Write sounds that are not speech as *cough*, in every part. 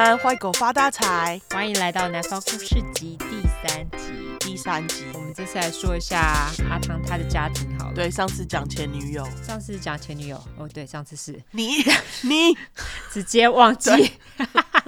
安，坏狗发大财，欢迎来到南方故事集第三集。第三集，我们这次来说一下阿汤他的家庭好了。对，上次讲前女友，上次讲前女友，哦，对，上次是你，你 *laughs* 直接忘记。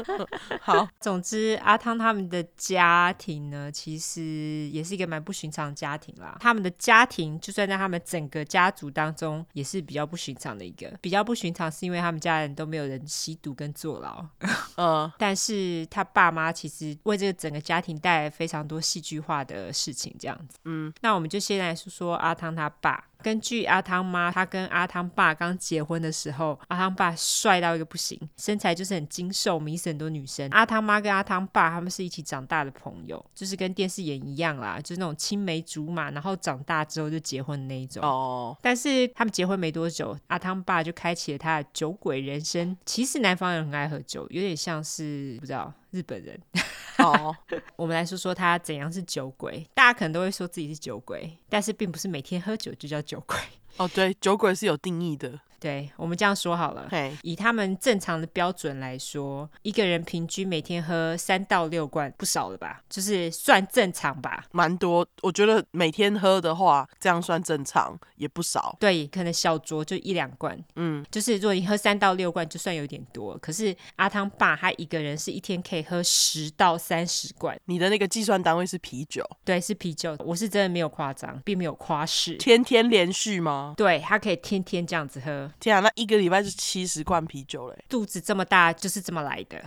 *laughs* 好，总之阿汤他们的家庭呢，其实也是一个蛮不寻常的家庭啦。他们的家庭就算在他们整个家族当中，也是比较不寻常的一个。比较不寻常是因为他们家人都没有人吸毒跟坐牢，*laughs* 嗯，但是他爸妈其实为这个整个家庭带来非常多戏剧化的事情，这样子。嗯，那我们就先来说说阿汤他爸。根据阿汤妈，她跟阿汤爸刚结婚的时候，阿汤爸帅到一个不行，身材就是很精瘦，迷死很多女生。阿汤妈跟阿汤爸他们是一起长大的朋友，就是跟电视演一样啦，就是那种青梅竹马，然后长大之后就结婚的那一种。哦。但是他们结婚没多久，阿汤爸就开启了他的酒鬼人生。其实南方人很爱喝酒，有点像是不知道。日本人，哦，*laughs* 我们来说说他怎样是酒鬼。大家可能都会说自己是酒鬼，但是并不是每天喝酒就叫酒鬼。哦，对，酒鬼是有定义的。对，我们这样说好了。以他们正常的标准来说，一个人平均每天喝三到六罐，不少了吧？就是算正常吧？蛮多，我觉得每天喝的话，这样算正常，也不少。对，可能小酌就一两罐。嗯，就是如果你喝三到六罐，就算有点多。可是阿汤爸他一个人是一天可以喝十到三十罐。你的那个计算单位是啤酒？对，是啤酒。我是真的没有夸张，并没有夸饰。天天连续吗？对，他可以天天这样子喝。天啊，那一个礼拜是七十罐啤酒嘞！肚子这么大就是这么来的。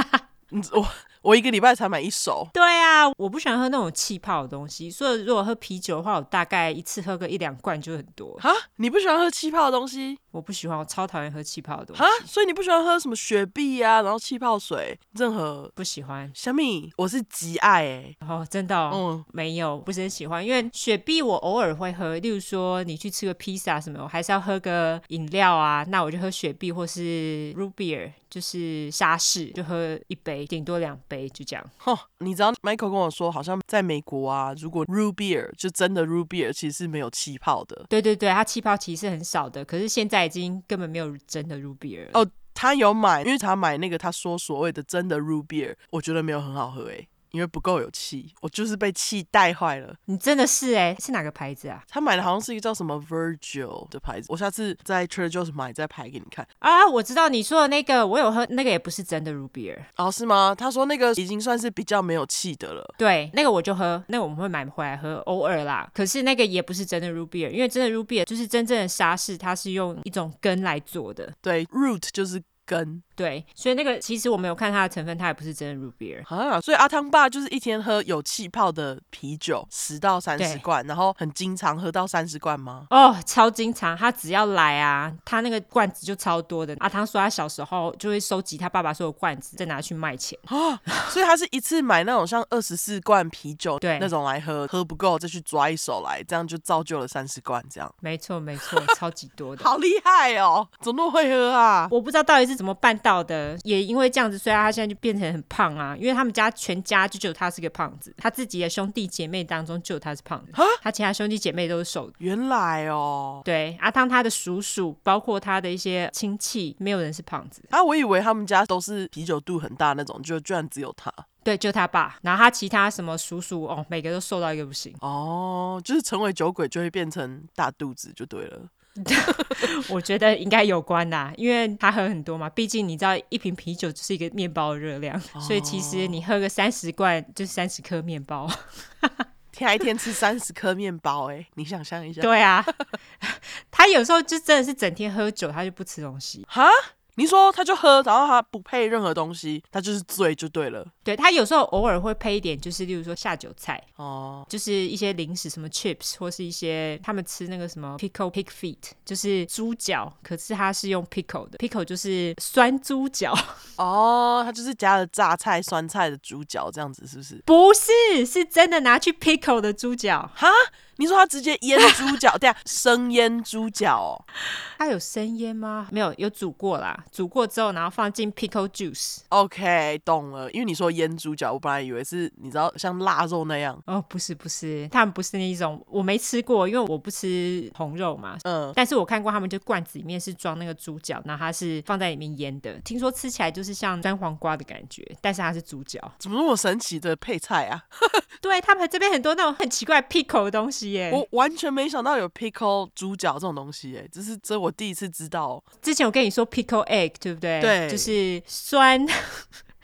*laughs* 我我一个礼拜才买一手。对啊，我不喜欢喝那种气泡的东西，所以如果喝啤酒的话，我大概一次喝个一两罐就很多。哈，你不喜欢喝气泡的东西？我不喜欢，我超讨厌喝气泡的东西。哈，所以你不喜欢喝什么雪碧啊，然后气泡水，任何不喜欢。小米，我是极爱哎、欸。哦，真的、哦，嗯，没有，不是很喜欢。因为雪碧我偶尔会喝，例如说你去吃个披萨什么，我还是要喝个饮料啊，那我就喝雪碧或是 root beer，就是沙士，就喝一杯，顶多两杯，就这样。哼，你知道 Michael 跟我说，好像在美国啊，如果 root beer 就真的 root beer，其实是没有气泡的。对对对，它气泡其实是很少的，可是现在。已经根本没有真的 root beer 哦，他有买，因为他买那个他说所谓的真的 root beer，我觉得没有很好喝诶。因为不够有气，我就是被气带坏了。你真的是哎、欸，是哪个牌子啊？他买的好像是一个叫什么 Virgil 的牌子，我下次在 Trader Joe's 买再拍给你看啊。我知道你说的那个，我有喝，那个也不是真的 root beer 哦，是吗？他说那个已经算是比较没有气的了。对，那个我就喝，那个我们会买回来喝，偶尔啦。可是那个也不是真的 root beer，因为真的 root beer 就是真正的沙士，它是用一种根来做的。对，root 就是。根对，所以那个其实我没有看它的成分，它也不是真的 root beer 啊。所以阿汤爸就是一天喝有气泡的啤酒十到三十罐，然后很经常喝到三十罐吗？哦，超经常，他只要来啊，他那个罐子就超多的。阿汤说他小时候就会收集他爸爸所有罐子，再拿去卖钱啊。所以他是一次买那种像二十四罐啤酒对那种来喝，喝不够再去抓一手来，这样就造就了三十罐这样。没错没错，超级多的，好厉害哦，怎么会喝啊？我不知道到底是。怎么办到的？也因为这样子，所以他现在就变成很胖啊。因为他们家全家就只有他是个胖子，他自己的兄弟姐妹当中就有他是胖子，他其他兄弟姐妹都是瘦的。原来哦，对，阿汤他的叔叔，包括他的一些亲戚，没有人是胖子啊。我以为他们家都是啤酒肚很大那种，就居然只有他。对，就他爸，然后他其他什么叔叔哦，每个都瘦到一个不行。哦，就是成为酒鬼就会变成大肚子就对了。*laughs* 我觉得应该有关啦，因为他喝很多嘛，毕竟你知道一瓶啤酒就是一个面包的热量，哦，所以其实你喝个三十罐就是三十颗面包，*laughs* 天一天吃三十颗面包，哎，你想象一下。对啊，*laughs* 他有时候就真的是整天喝酒，他就不吃东西。哈？你说他就喝，然后他不配任何东西，他就是醉就对了。对，他有时候偶尔会配一点，就是例如说下酒菜哦，就是一些零食，什么 chips 或是一些他们吃那个什么 pickle pig feet，就是猪脚，可是他是用 pickle 的，pickle 就是酸猪脚哦，他就是加了榨菜、酸菜的猪脚这样子，是不是？不是，是真的拿去 pickle 的猪脚哈。你说他直接腌猪脚，*laughs* 对啊，生腌猪脚哦。他有生腌吗？没有，有煮过啦。煮过之后，然后放进 pickle juice。OK，懂了。因为你说腌猪脚，我本来以为是你知道像腊肉那样。哦，不是不是，他们不是那一种，我没吃过，因为我不吃红肉嘛。嗯。但是我看过他们就罐子里面是装那个猪脚，然后它是放在里面腌的。听说吃起来就是像酸黄瓜的感觉，但是它是猪脚。怎么那么神奇的配菜啊？*laughs* 对，他们这边很多那种很奇怪 pickle 的东西耶。我完全没想到有 pickle 猪脚这种东西耶，这是这我第一次知道。之前我跟你说 pickle egg 对不对？对，就是酸。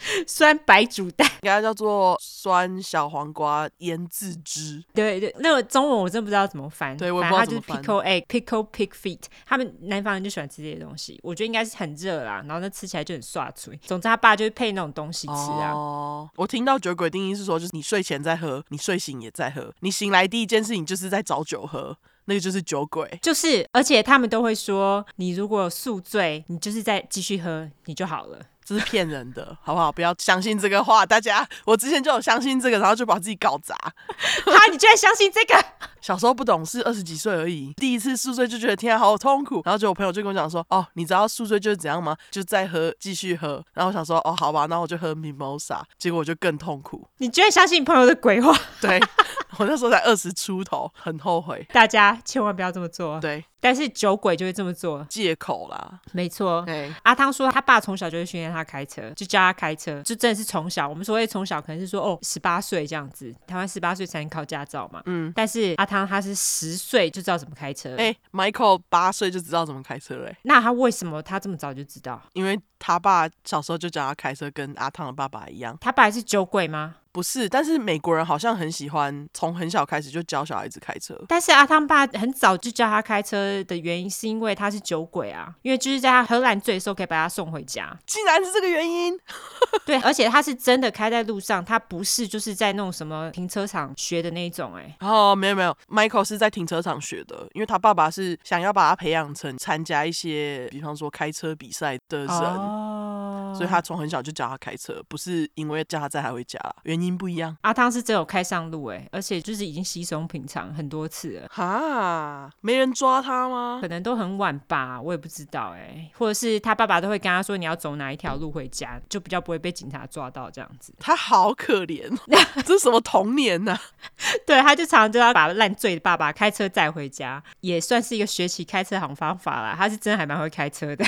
*laughs* 酸白煮蛋，应该叫做酸小黄瓜腌制汁。对对，那个中文我真不知道怎么翻。对，我不知道怎么翻。Pickle egg, pickle pig feet。他们南方人就喜欢吃这些东西，我觉得应该是很热啦，然后那吃起来就很刷嘴。总之，他爸就是配那种东西吃啊。哦，我听到酒鬼定义是说，就是你睡前在喝，你睡醒也在喝，你醒来第一件事情就是在找酒喝，那个就是酒鬼。就是，而且他们都会说，你如果宿醉，你就是在继续喝，你就好了。这是骗人的，好不好？不要相信这个话，大家。我之前就有相信这个，然后就把自己搞砸。*laughs* 哈，你居然相信这个？小时候不懂事，二十几岁而已，第一次宿醉就觉得天啊，好痛苦。然后就我朋友就跟我讲说，哦，你知道宿醉就是怎样吗？就再喝，继续喝。然后我想说，哦，好吧，那我就喝 Mimosa。结果我就更痛苦。你居然相信你朋友的鬼话？对，*laughs* 我那时候才二十出头，很后悔。大家千万不要这么做。对。但是酒鬼就会这么做，借口啦。没错，阿汤说他爸从小就会训练他开车，就教他开车，就真的是从小。我们所谓从小，可能是说哦，十八岁这样子，台湾十八岁才能考驾照嘛。嗯，但是阿汤他是十岁就知道怎么开车。哎，Michael 八岁就知道怎么开车嘞。那他为什么他这么早就知道？因为他爸小时候就教他开车，跟阿汤的爸爸一样。他爸还是酒鬼吗？不是，但是美国人好像很喜欢从很小开始就教小孩子开车。但是阿汤爸很早就教他开车的原因，是因为他是酒鬼啊，因为就是在他喝烂醉的时候可以把他送回家。竟然是这个原因？*laughs* 对，而且他是真的开在路上，他不是就是在那种什么停车场学的那一种、欸。哎，哦，没有没有，Michael 是在停车场学的，因为他爸爸是想要把他培养成参加一些，比方说开车比赛的人，哦、所以他从很小就教他开车，不是因为叫他载他回家了，原因。不一样，阿汤是真有开上路哎，而且就是已经稀松平常很多次了。哈，没人抓他吗？可能都很晚吧，我也不知道哎。或者是他爸爸都会跟他说，你要走哪一条路回家，就比较不会被警察抓到这样子。他好可怜，*laughs* 这是什么童年呐、啊？*laughs* 对，他就常常就要把烂醉的爸爸开车载回家，也算是一个学习开车好方法啦。他是真的还蛮会开车的。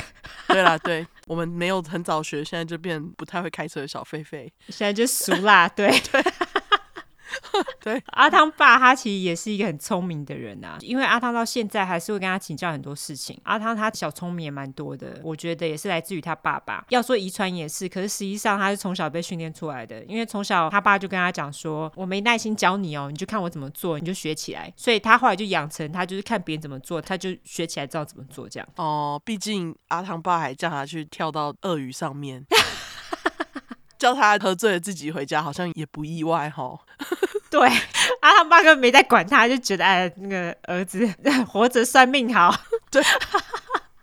对啦，对我们没有很早学，现在就变不太会开车的小狒狒，现在就熟啦，对。*laughs* 对，*laughs* 对，阿汤爸他其实也是一个很聪明的人啊，因为阿汤到现在还是会跟他请教很多事情。阿汤他小聪明也蛮多的，我觉得也是来自于他爸爸。要说遗传也是，可是实际上他是从小被训练出来的，因为从小他爸就跟他讲说：“我没耐心教你哦，你就看我怎么做，你就学起来。”所以他后来就养成他就是看别人怎么做，他就学起来知道怎么做这样。哦，毕竟阿汤爸还叫他去跳到鳄鱼上面。叫他喝醉了自己回家，好像也不意外哈。*laughs* 对，啊，他爸根本没在管他，就觉得哎，那个儿子 *laughs* 活着算命好。对。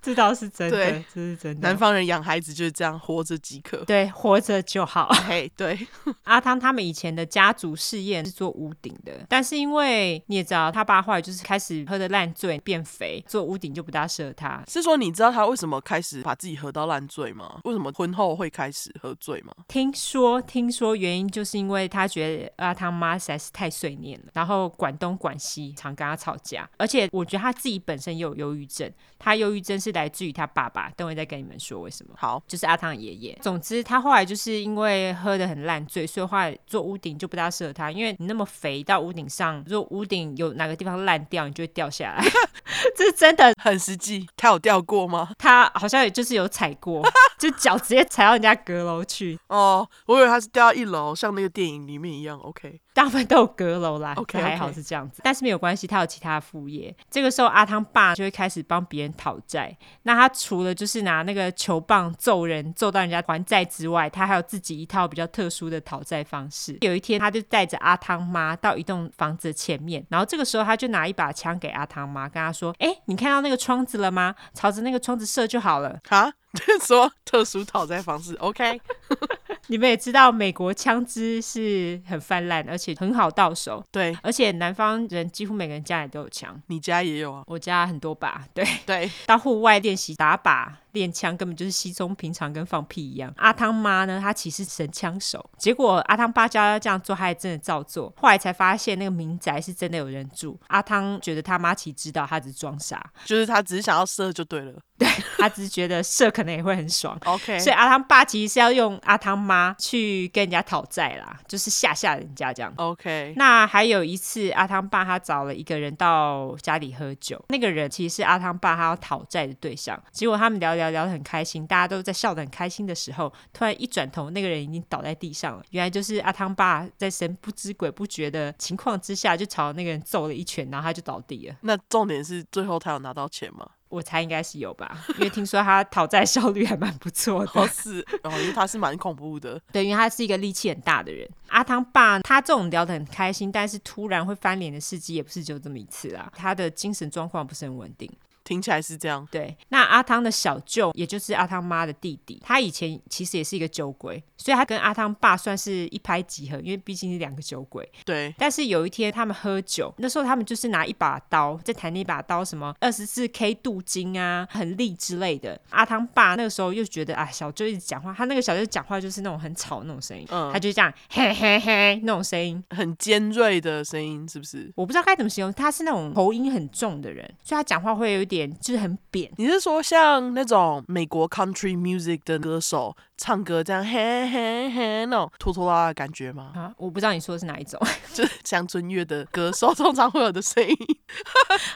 这倒是真的，对这是真的。南方人养孩子就是这样，活着即可。对，活着就好。*laughs* 嘿，对。*laughs* 阿汤他们以前的家族事业是做屋顶的，但是因为你也知道，他爸后来就是开始喝的烂醉变肥，做屋顶就不大适合他。是说你知道他为什么开始把自己喝到烂醉吗？为什么婚后会开始喝醉吗？听说，听说原因就是因为他觉得阿汤妈实在是太碎念了，然后管东管西，常跟他吵架，而且我觉得他自己本身也有忧郁症，他忧郁症是。来自于他爸爸，等会再跟你们说为什么。好，就是阿汤爷爷。总之，他后来就是因为喝的很烂醉，所以后来做屋顶就不大适合他。因为你那么肥，到屋顶上，如果屋顶有哪个地方烂掉，你就会掉下来。*laughs* 这是真的，很实际。他有掉过吗？他好像也就是有踩过，*laughs* 就脚直接踩到人家阁楼去。哦，我以为他是掉到一楼，像那个电影里面一样。OK。大部分都有阁楼啦还好是这样子，但是没有关系，他有其他副业。这个时候，阿汤爸就会开始帮别人讨债。那他除了就是拿那个球棒揍人，揍到人家还债之外，他还有自己一套比较特殊的讨债方式。有一天，他就带着阿汤妈到一栋房子前面，然后这个时候他就拿一把枪给阿汤妈，跟他说：“哎，你看到那个窗子了吗？朝着那个窗子射就好了。”哈。*laughs* 说特殊讨债方式，OK。*laughs* 你们也知道，美国枪支是很泛滥，而且很好到手。对，而且南方人几乎每个人家里都有枪。你家也有啊？我家很多把。对对，到户外练习打靶。练枪根本就是稀松平常，跟放屁一样。阿汤妈呢，她其实是神枪手，结果阿汤爸教她这样做，她还真的照做。后来才发现那个民宅是真的有人住。阿汤觉得他妈其实知道，他只是装傻，就是他只是想要射就对了。对，他只是觉得射可能也会很爽。*laughs* OK，所以阿汤爸其实是要用阿汤妈去跟人家讨债啦，就是吓吓人家这样。OK，那还有一次，阿汤爸他找了一个人到家里喝酒，那个人其实是阿汤爸他要讨债的对象。结果他们聊聊聊得很开心，大家都在笑得很开心的时候，突然一转头，那个人已经倒在地上了。原来就是阿汤爸在神不知鬼不觉的情况之下，就朝那个人揍了一拳，然后他就倒地了。那重点是最后他有拿到钱吗？我猜应该是有吧，因为听说他讨债效率还蛮不错的。哦，是，哦，因为他是蛮恐怖的。对，因为他是一个力气很大的人。阿汤爸他这种聊得很开心，但是突然会翻脸的事迹也不是就这么一次啦。他的精神状况不是很稳定。听起来是这样。对，那阿汤的小舅，也就是阿汤妈的弟弟，他以前其实也是一个酒鬼，所以他跟阿汤爸算是一拍即合，因为毕竟是两个酒鬼。对。但是有一天他们喝酒，那时候他们就是拿一把刀在谈那把刀，什么二十四 K 镀金啊，很利之类的。阿汤爸那个时候又觉得啊，小舅一直讲话，他那个小舅讲话就是那种很吵那种声音，嗯，他就这样嘿嘿嘿那种声音，很尖锐的声音，是不是？我不知道该怎么形容，他是那种喉音很重的人，所以他讲话会有一点。点就是很扁，你是说像那种美国 country music 的歌手唱歌这样嘿嘿嘿那种拖拖拉拉的感觉吗？啊，我不知道你说的是哪一种，*laughs* *laughs* 就是乡村乐的歌手通常会有的声音。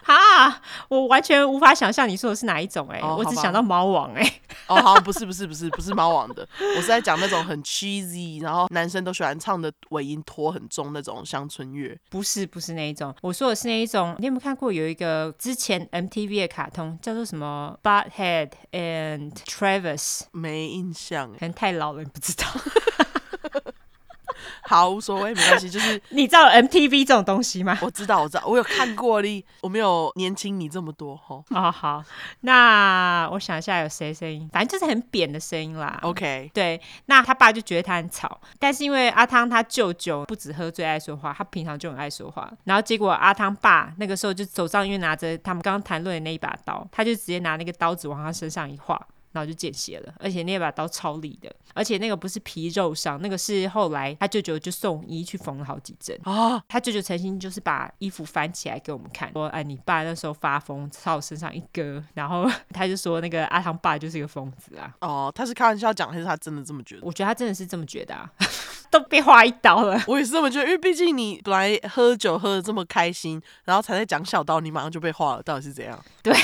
哈，我完全无法想象你说的是哪一种哎、欸，哦、我只想到猫王哎、欸。哦，好，不是不是不是不是猫王的，我是在讲那种很 cheesy，然后男生都喜欢唱的尾音拖很重那种乡村乐。不是不是那一种，我说的是那一种。你有没有看过有一个之前 MTV 的卡通叫做什么 Butthead and Travis？没印象，可能太老了，你不知道。*laughs* 好，无所谓，没关系。就是 *laughs* 你知道 MTV 这种东西吗？我知道，我知道，我有看过的。我没有年轻你这么多哈。哦，好，那我想一下有谁声音，反正就是很扁的声音啦。OK，对。那他爸就觉得他很吵，但是因为阿汤他舅舅不止喝醉爱说话，他平常就很爱说话。然后结果阿汤爸那个时候就手上因为拿着他们刚刚谈论的那一把刀，他就直接拿那个刀子往他身上一划。然后就见血了，而且那把刀超利的，而且那个不是皮肉伤，那个是后来他舅舅就送医去缝了好几针啊。他舅舅曾经就是把衣服翻起来给我们看，说：“哎，你爸那时候发疯，朝我身上一割。”然后他就说：“那个阿汤爸就是一个疯子啊。”哦，他是开玩笑讲，还是他真的这么觉得？我觉得他真的是这么觉得啊，*laughs* 都被划一刀了。*laughs* 我也是这么觉得，因为毕竟你本来喝酒喝的这么开心，然后才在讲小刀，你马上就被划了，到底是怎样？对。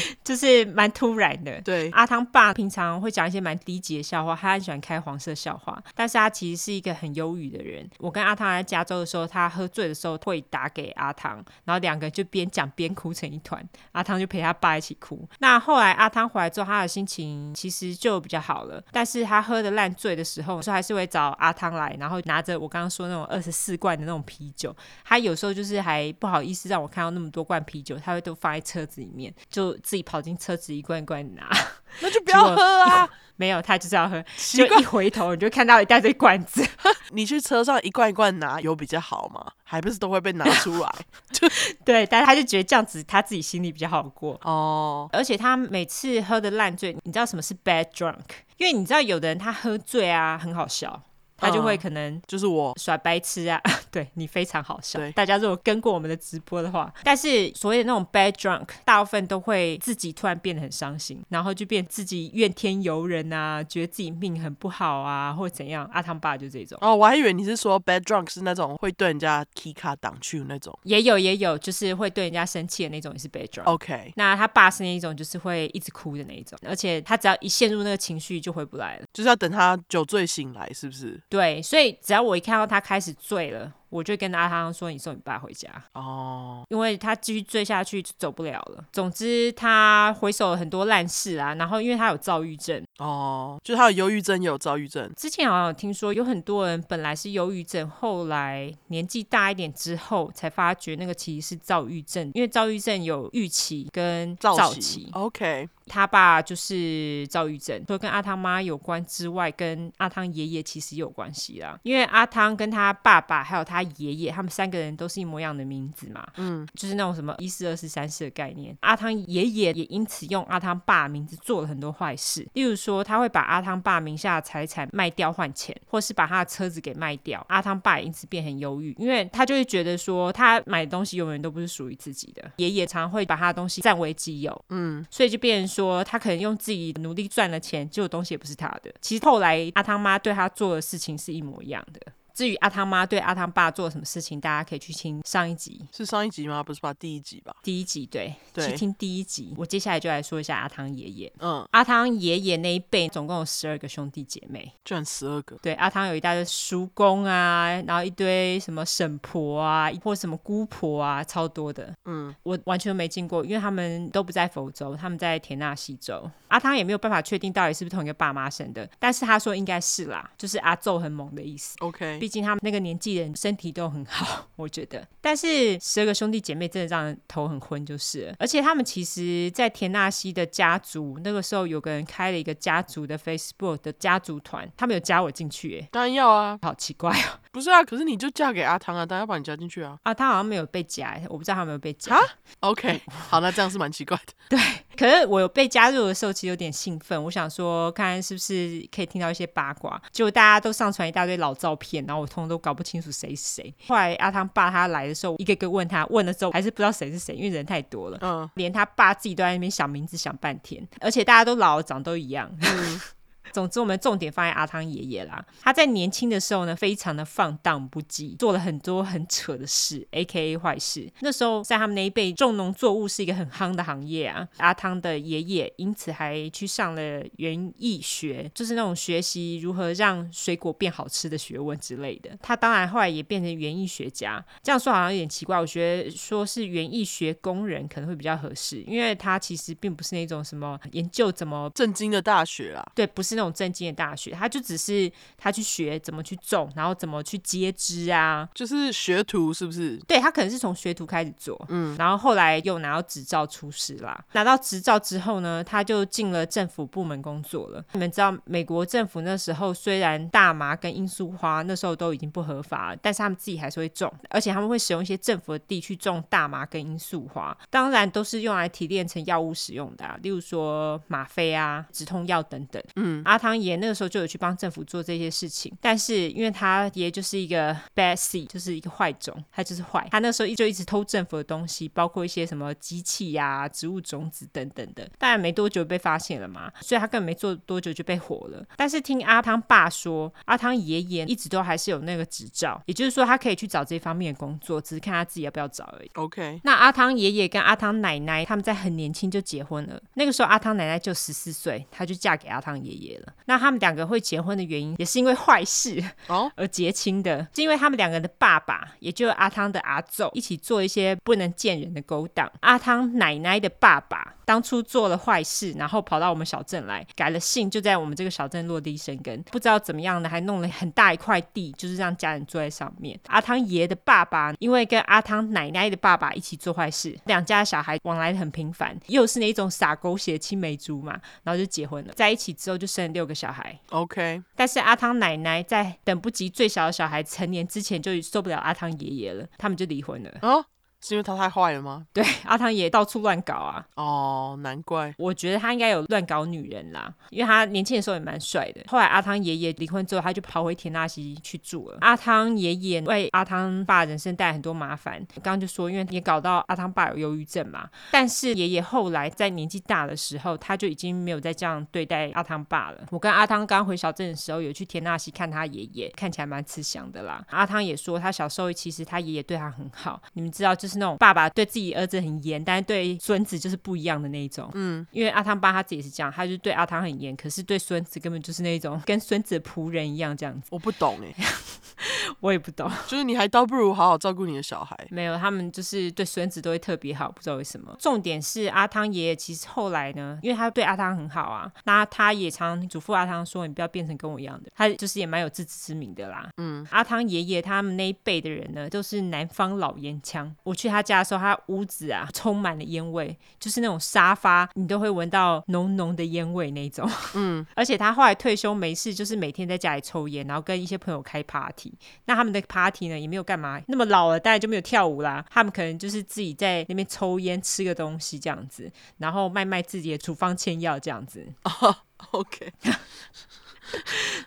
*laughs* 就是蛮突然的。对，阿汤爸平常会讲一些蛮低级的笑话，他很喜欢开黄色笑话，但是他其实是一个很忧郁的人。我跟阿汤在加州的时候，他喝醉的时候会打给阿汤，然后两个人就边讲边哭成一团，阿汤就陪他爸一起哭。那后来阿汤回来之后，他的心情其实就比较好了，但是他喝的烂醉的时候，说还是会找阿汤来，然后拿着我刚刚说那种二十四罐的那种啤酒，他有时候就是还不好意思让我看到那么多罐啤酒，他会都放在车子里面，就。自己跑进车子一罐一罐拿，*laughs* 那就不要喝啊！*laughs* 没有，他就是要喝。就一回头，你就看到一大堆罐子。*laughs* 你去车上一罐一罐拿，有比较好吗？还不是都会被拿出来？就对，但是他就觉得这样子他自己心里比较好过哦。而且他每次喝的烂醉，你知道什么是 bad drunk？因为你知道有的人他喝醉啊，很好笑。他就会可能就是我耍白痴啊，*laughs* 对你非常好笑。对，大家如果跟过我们的直播的话，但是所谓的那种 bad drunk，大部分都会自己突然变得很伤心，然后就变自己怨天尤人啊，觉得自己命很不好啊，或者怎样。阿汤爸就这种。哦，我还以为你是说 bad drunk 是那种会对人家 key 卡挡去那种。也有也有，就是会对人家生气的那种，也是 bad drunk。OK，那他爸是那一种，就是会一直哭的那一种，而且他只要一陷入那个情绪就回不来了，就是要等他酒醉醒来，是不是？对，所以只要我一看到他开始醉了，我就跟阿汤说：“你送你爸回家。”哦，因为他继续追下去就走不了了。总之，他回首了很多烂事啊。然后，因为他有躁郁症，哦，就他有忧郁症，也有躁郁症。之前好像有听说，有很多人本来是忧郁症，后来年纪大一点之后，才发觉那个其实是躁郁症，因为躁郁症有预期跟躁期。OK。他爸就是躁郁症，除了跟阿汤妈有关之外，跟阿汤爷爷其实也有关系啦。因为阿汤跟他爸爸还有他爷爷，他们三个人都是一模一样的名字嘛，嗯，就是那种什么一四、二四、三四的概念。阿汤爷爷也因此用阿汤爸名字做了很多坏事，例如说他会把阿汤爸名下的财产卖掉换钱，或是把他的车子给卖掉。阿汤爸也因此变很忧郁，因为他就会觉得说他买的东西永远都不是属于自己的。爷爷常常会把他的东西占为己有，嗯，所以就变成。说他可能用自己努力赚的钱，结果东西也不是他的。其实后来阿汤妈对他做的事情是一模一样的。至于阿汤妈对阿汤爸做了什么事情，大家可以去听上一集，是上一集吗？不是吧？第一集吧？第一集对，对，去听第一集。我接下来就来说一下阿汤爷爷。嗯，阿汤爷爷那一辈总共有十二个兄弟姐妹，居然十二个。对，阿汤有一大堆叔公啊，然后一堆什么婶婆啊，或什么姑婆啊，超多的。嗯，我完全没见过，因为他们都不在佛州，他们在田纳西州。阿汤也没有办法确定到底是不是同一个爸妈生的，但是他说应该是啦，就是阿奏很猛的意思。OK。毕竟他们那个年纪人身体都很好，*laughs* 我觉得。但是十二个兄弟姐妹真的让人头很昏，就是了。而且他们其实，在田纳西的家族，那个时候有个人开了一个家族的 Facebook 的家族团，他们有加我进去，哎，当然要啊，好奇怪哦。不是啊，可是你就嫁给阿汤啊，当然要把你加进去啊。阿汤好像没有被加，我不知道他有没有被加。啊？OK，好，那这样是蛮奇怪的。*laughs* 对，可是我有被加入的时候，其实有点兴奋，我想说，看看是不是可以听到一些八卦。结果大家都上传一大堆老照片，然后我通通都搞不清。楚谁是谁？后来阿汤爸他来的时候，一个个问他，问了之后还是不知道谁是谁，因为人太多了。嗯，连他爸自己都在那边想名字想半天，而且大家都老了，长都一样。嗯 *laughs* 总之，我们重点放在阿汤爷爷啦。他在年轻的时候呢，非常的放荡不羁，做了很多很扯的事，A.K.A. 坏事。那时候在他们那一辈，种农作物是一个很夯的行业啊。阿汤的爷爷因此还去上了园艺学，就是那种学习如何让水果变好吃的学问之类的。他当然后来也变成园艺学家。这样说好像有点奇怪，我觉得说是园艺学工人可能会比较合适，因为他其实并不是那种什么研究怎么正经的大学啦。对，不是那种。正经的大学，他就只是他去学怎么去种，然后怎么去接枝啊，就是学徒是不是？对，他可能是从学徒开始做，嗯，然后后来又拿到执照出师啦。拿到执照之后呢，他就进了政府部门工作了。你们知道，美国政府那时候虽然大麻跟罂粟花那时候都已经不合法了，但是他们自己还是会种，而且他们会使用一些政府的地去种大麻跟罂粟花，当然都是用来提炼成药物使用的啊，例如说吗啡啊、止痛药等等，嗯，阿汤爷那个时候就有去帮政府做这些事情，但是因为他爷就是一个 bad seed，就是一个坏种，他就是坏。他那时候就一直偷政府的东西，包括一些什么机器呀、啊、植物种子等等的。当然没多久被发现了嘛，所以他根本没做多久就被火了。但是听阿汤爸说，阿汤爷爷一直都还是有那个执照，也就是说他可以去找这方面的工作，只是看他自己要不要找而已。OK。那阿汤爷爷跟阿汤奶奶他们在很年轻就结婚了，那个时候阿汤奶奶就十四岁，她就嫁给阿汤爷爷了。那他们两个会结婚的原因，也是因为坏事哦 *laughs* 而结亲的，是因为他们两个人的爸爸，也就是阿汤的阿奏，一起做一些不能见人的勾当。阿汤奶奶的爸爸当初做了坏事，然后跑到我们小镇来改了姓，就在我们这个小镇落地生根。不知道怎么样的，还弄了很大一块地，就是让家人住在上面。阿汤爷的爸爸因为跟阿汤奶奶的爸爸一起做坏事，两家小孩往来很频繁，又是那种撒狗血青梅竹马，然后就结婚了。在一起之后就生了六个小孩。OK，但是阿汤奶奶在等不及最小的小孩成年之前，就受不了阿汤爷爷了，他们就离婚了。哦。是因为他太坏了吗？对，*laughs* 阿汤也到处乱搞啊。哦，难怪。我觉得他应该有乱搞女人啦，因为他年轻的时候也蛮帅的。后来阿汤爷爷离婚之后，他就跑回田纳西去住了。阿汤爷爷为阿汤爸人生带来很多麻烦。我刚刚就说，因为也搞到阿汤爸有忧郁症嘛。但是爷爷后来在年纪大的时候，他就已经没有再这样对待阿汤爸了。我跟阿汤刚回小镇的时候，有去田纳西看他爷爷，看起来蛮慈祥的啦。阿汤也说，他小时候其实他爷爷对他很好。你们知道，就是。就是那种爸爸对自己儿子很严，但是对孙子就是不一样的那一种。嗯，因为阿汤爸他自己是这样，他就对阿汤很严，可是对孙子根本就是那种跟孙子的仆人一样这样子。我不懂哎、欸，*laughs* 我也不懂，*laughs* 就是你还倒不如好好照顾你的小孩。没有，他们就是对孙子都会特别好，不知道为什么。重点是阿汤爷爷其实后来呢，因为他对阿汤很好啊，那他也常嘱咐阿汤说：“你不要变成跟我一样的。”他就是也蛮有自知之明的啦。嗯，阿汤爷爷他们那一辈的人呢，都是南方老烟枪。我去他家的时候，他屋子啊充满了烟味，就是那种沙发你都会闻到浓浓的烟味那种。嗯，*laughs* 而且他后来退休没事，就是每天在家里抽烟，然后跟一些朋友开 party。那他们的 party 呢，也没有干嘛，那么老了当然就没有跳舞啦。他们可能就是自己在那边抽烟、吃个东西这样子，然后卖卖自己的处方签药这样子。*laughs* 哦，OK，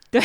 对。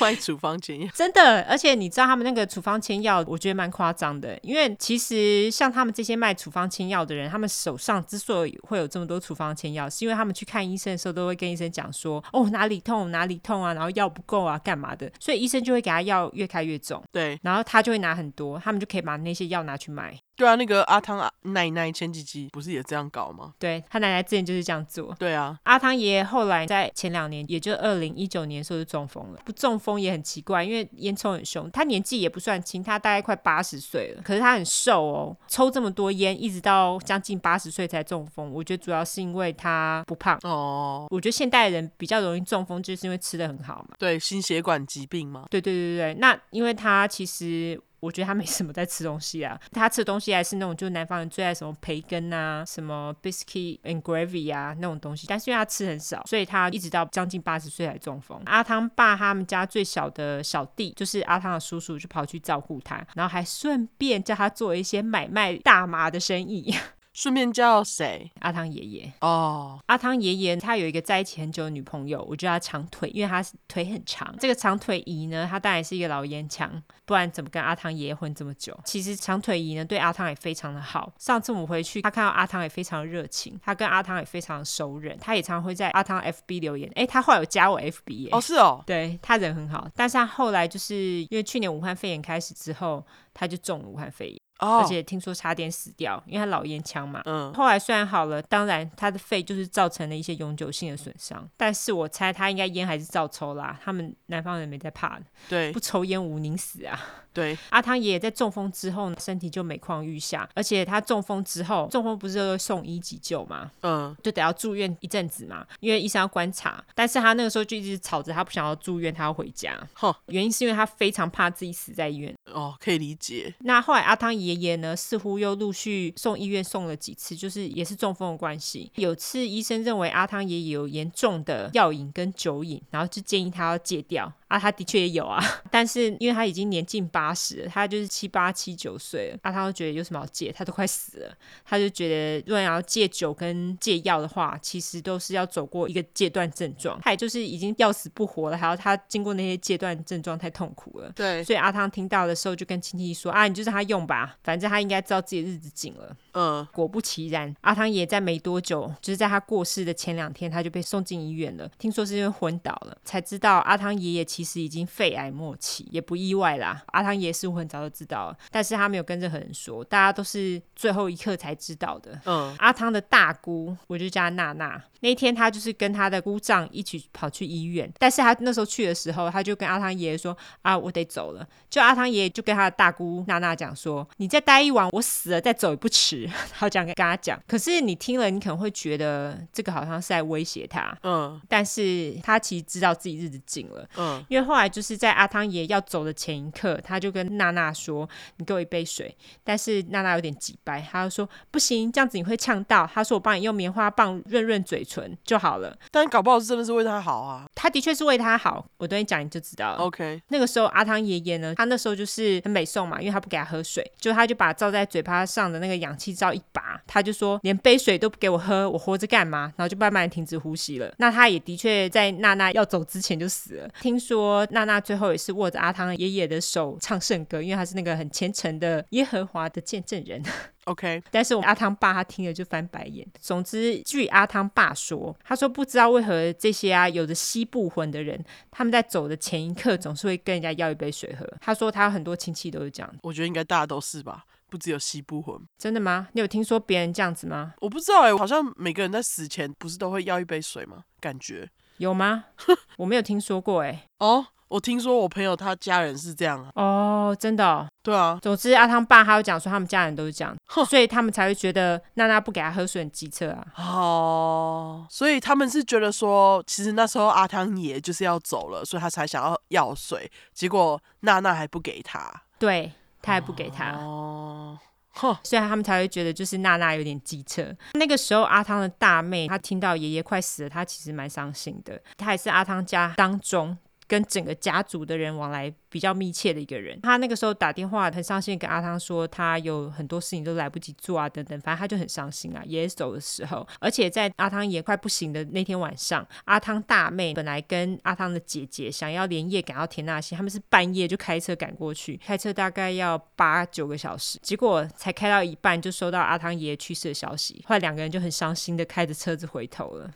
卖处方箋药，*laughs* 真的，而且你知道他们那个处方签药，我觉得蛮夸张的。因为其实像他们这些卖处方签药的人，他们手上之所以会有这么多处方签药，是因为他们去看医生的时候，都会跟医生讲说，哦，哪里痛哪里痛啊，然后药不够啊，干嘛的，所以医生就会给他药越开越重。对，然后他就会拿很多，他们就可以把那些药拿去卖。对啊，那个阿汤奶奶前几集不是也这样搞吗？对，他奶奶之前就是这样做。对啊，阿汤爷爷后来在前两年，也就二零一九年的时候就中风了。不中风也很奇怪，因为烟抽很凶。他年纪也不算轻，他大概快八十岁了，可是他很瘦哦，抽这么多烟，一直到将近八十岁才中风。我觉得主要是因为他不胖哦。我觉得现代人比较容易中风，就是因为吃的很好嘛。对，心血管疾病嘛。对对对对，那因为他其实。我觉得他没什么在吃东西啊，他吃的东西还是那种，就南方人最爱什么培根啊，什么 biscuit and gravy 啊那种东西。但是因为他吃很少，所以他一直到将近八十岁才中风。阿汤爸他们家最小的小弟，就是阿汤的叔叔，就跑去照顾他，然后还顺便叫他做一些买卖大麻的生意。顺便叫谁？阿汤爷爷哦。Oh. 阿汤爷爷他有一个在一起很久的女朋友，我叫他长腿，因为他腿很长。这个长腿姨呢，他当然是一个老烟枪，不然怎么跟阿汤爷爷混这么久？其实长腿姨呢，对阿汤也非常的好。上次我们回去，他看到阿汤也非常热情，他跟阿汤也非常熟人，他也常常会在阿汤 FB 留言。哎，他后来有加我 FB 耶。哦，是哦。对，他人很好，但是他后来就是因为去年武汉肺炎开始之后，他就中了武汉肺炎。而且听说差点死掉，因为他老烟枪嘛。嗯。后来虽然好了，当然他的肺就是造成了一些永久性的损伤。但是我猜他应该烟还是照抽啦。他们南方人没在怕的。对。不抽烟无宁死啊。对。阿汤爷爷在中风之后呢，身体就每况愈下。而且他中风之后，中风不是都送医急救嘛？嗯。就得要住院一阵子嘛，因为医生要观察。但是他那个时候就一直吵着，他不想要住院，他要回家。哼。原因是因为他非常怕自己死在医院。哦，可以理解。那后来阿汤爷爷爷呢，似乎又陆续送医院送了几次，就是也是中风的关系。有次医生认为阿汤爷爷有严重的药瘾跟酒瘾，然后就建议他要戒掉。啊，他的确也有啊，*laughs* 但是因为他已经年近八十了，他就是七八七九岁了，阿汤就觉得有什么好戒，他都快死了，他就觉得如果要戒酒跟戒药的话，其实都是要走过一个戒断症状，他也就是已经要死不活了，还要他经过那些戒断症状太痛苦了，对，所以阿汤听到的时候就跟亲戚说啊，你就让他用吧，反正他应该知道自己日子紧了，嗯，果不其然，阿汤爷在没多久，就是在他过世的前两天，他就被送进医院了，听说是因为昏倒了，才知道阿汤爷爷其实已经肺癌末期，也不意外啦。阿汤爷似乎很早就知道了，但是他没有跟任何人说，大家都是最后一刻才知道的。嗯，阿汤的大姑，我就叫她娜娜。那一天，他就是跟他的姑丈一起跑去医院，但是他那时候去的时候，他就跟阿汤爷爷说：“啊，我得走了。”就阿汤爷爷就跟他的大姑娜娜讲说：“你再待一晚，我死了再走也不迟。”好讲跟他讲。可是你听了，你可能会觉得这个好像是在威胁他。嗯，但是他其实知道自己日子紧了。嗯，因为后来就是在阿汤爷爷要走的前一刻，他就跟娜娜说：“你给我一杯水。”但是娜娜有点急掰，他就说：“不行，这样子你会呛到。”他说：“我帮你用棉花棒润润嘴唇。”就好了，但搞不好是真的是为他好啊。他的确是为他好，我等你讲你就知道了。OK，那个时候阿汤爷爷呢，他那时候就是很美送嘛，因为他不给他喝水，就他就把罩在嘴巴上的那个氧气罩一拔，他就说连杯水都不给我喝，我活着干嘛？然后就慢慢停止呼吸了。那他也的确在娜娜要走之前就死了。听说娜娜最后也是握着阿汤爷爷的手唱圣歌，因为他是那个很虔诚的耶和华的见证人。OK，但是我阿汤爸他听了就翻白眼。总之，据阿汤爸说，他说不知道为何这些啊有着西部魂的人，他们在走的前一刻总是会跟人家要一杯水喝。他说他有很多亲戚都是这样。我觉得应该大家都是吧。不只有西部魂。真的吗？你有听说别人这样子吗？我不知道哎、欸，好像每个人在死前不是都会要一杯水吗？感觉有吗？*laughs* 我没有听说过哎、欸。哦。我听说我朋友他家人是这样啊。哦，真的哦？对啊。总之阿汤爸他有讲说他们家人都是这样，所以他们才会觉得娜娜不给他喝水很机车啊。哦，所以他们是觉得说，其实那时候阿汤爷就是要走了，所以他才想要要水，结果娜娜还不给他，对，他还不给他。哦，哼所以他们才会觉得就是娜娜有点机车。那个时候阿汤的大妹，她听到爷爷快死了，她其实蛮伤心的。她也是阿汤家当中。跟整个家族的人往来比较密切的一个人，他那个时候打电话很伤心，跟阿汤说他有很多事情都来不及做啊，等等，反正他就很伤心啊。爷爷走的时候，而且在阿汤爷快不行的那天晚上，阿汤大妹本来跟阿汤的姐姐想要连夜赶到田纳西，他们是半夜就开车赶过去，开车大概要八九个小时，结果才开到一半就收到阿汤爷爷去世的消息，后来两个人就很伤心的开着车子回头了。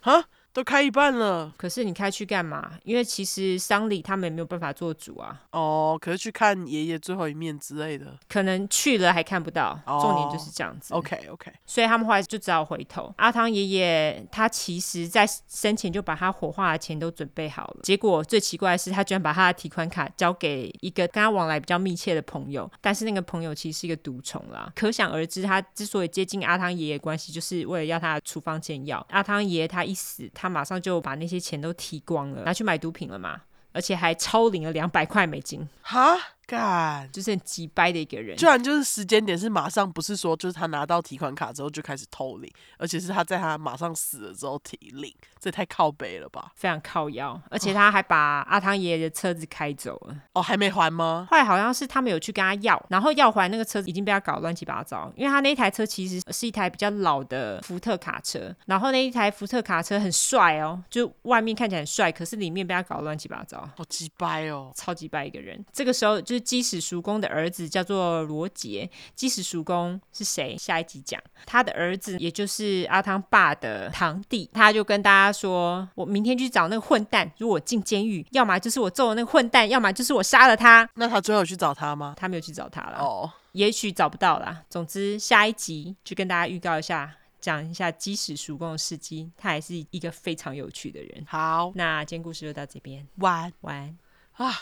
都开一半了，可是你开去干嘛？因为其实丧礼他们也没有办法做主啊。哦，可是去看爷爷最后一面之类的，可能去了还看不到。哦、重点就是这样子。OK OK，所以他们后来就只好回头。阿汤爷爷他其实在生前就把他火化的钱都准备好了，结果最奇怪的是他居然把他的提款卡交给一个跟他往来比较密切的朋友，但是那个朋友其实是一个毒虫啦。可想而知，他之所以接近阿汤爷爷关系，就是为了要他的处方煎药。阿汤爷爷他一死。他马上就把那些钱都提光了，拿去买毒品了嘛，而且还超领了两百块美金。哈？干，就是很急掰的一个人，居然就是时间点是马上，不是说就是他拿到提款卡之后就开始偷领，而且是他在他马上死了之后提领，这太靠北了吧？非常靠腰，而且他还把阿汤爷爷的车子开走了。哦，还没还吗？后来好像是他们有去跟他要，然后要还那个车子已经被他搞乱七八糟，因为他那一台车其实是一台比较老的福特卡车，然后那一台福特卡车很帅哦，就外面看起来很帅，可是里面被他搞乱七八糟，好急掰哦，超级掰一个人。这个时候就是。基史叔公的儿子叫做罗杰。基史叔公是谁？下一集讲。他的儿子，也就是阿汤爸的堂弟，他就跟大家说：“我明天去找那个混蛋。如果我进监狱，要么就是我揍了那个混蛋，要么就是我杀了他。”那他最后去找他吗？他没有去找他了。哦，也许找不到啦。总之，下一集就跟大家预告一下，讲一下基史叔公的事迹。他也是一个非常有趣的人。好，那今天故事就到这边。晚晚啊，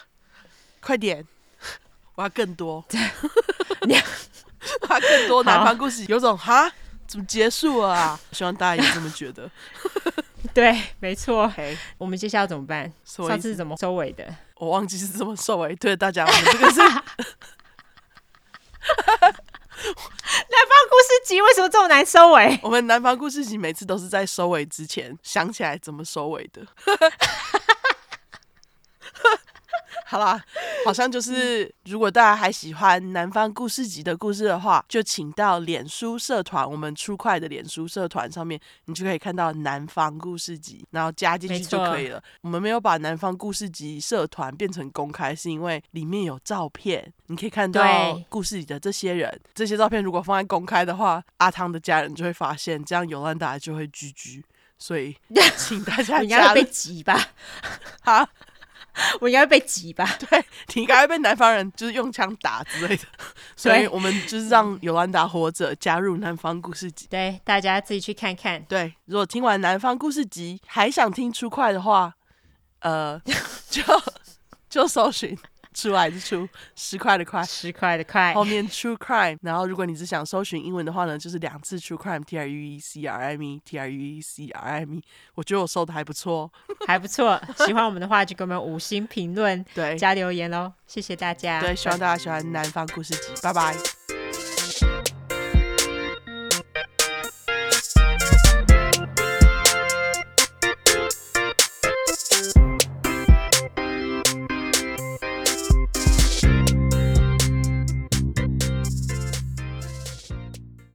快点。我要更多，你 *laughs* 要更多南方故事，有种哈，怎么结束了啊？希望大家也这么觉得。*laughs* 对，没错。Okay. 我们接下来要怎么办？上次是怎么收尾的？我忘记是怎么收尾。对大家，我们这个是南 *laughs* 方故事集，为什么这么难收尾？我们南方故事集每次都是在收尾之前想起来怎么收尾的。好啦，好像就是，如果大家还喜欢南方故事集的故事的话，就请到脸书社团，我们出快的脸书社团上面，你就可以看到南方故事集，然后加进去就可以了。我们没有把南方故事集社团变成公开，是因为里面有照片，你可以看到故事里的这些人。这些照片如果放在公开的话，阿汤的家人就会发现，这样尤兰达就会居居。所以，*laughs* 请大家应该会被挤吧？*laughs* 好。*laughs* 我应该会被挤吧？*laughs* 对，你应该会被南方人就是用枪打之类的，*laughs* 所以我们就是让尤兰达活着加入南方故事集。对，大家自己去看看。对，如果听完南方故事集还想听出快的话，呃，就就搜寻。出来是出十块的块，十块的块，后面 true crime。然后如果你只想搜寻英文的话呢，就是两次 true crime，T R U E C R I M E，T R U E C R I M E。我觉得我搜的还不错，*laughs* 还不错。喜欢我们的话，就给我们五星评论，对，加留言喽。谢谢大家，对，希望大家喜欢南方故事集，拜拜。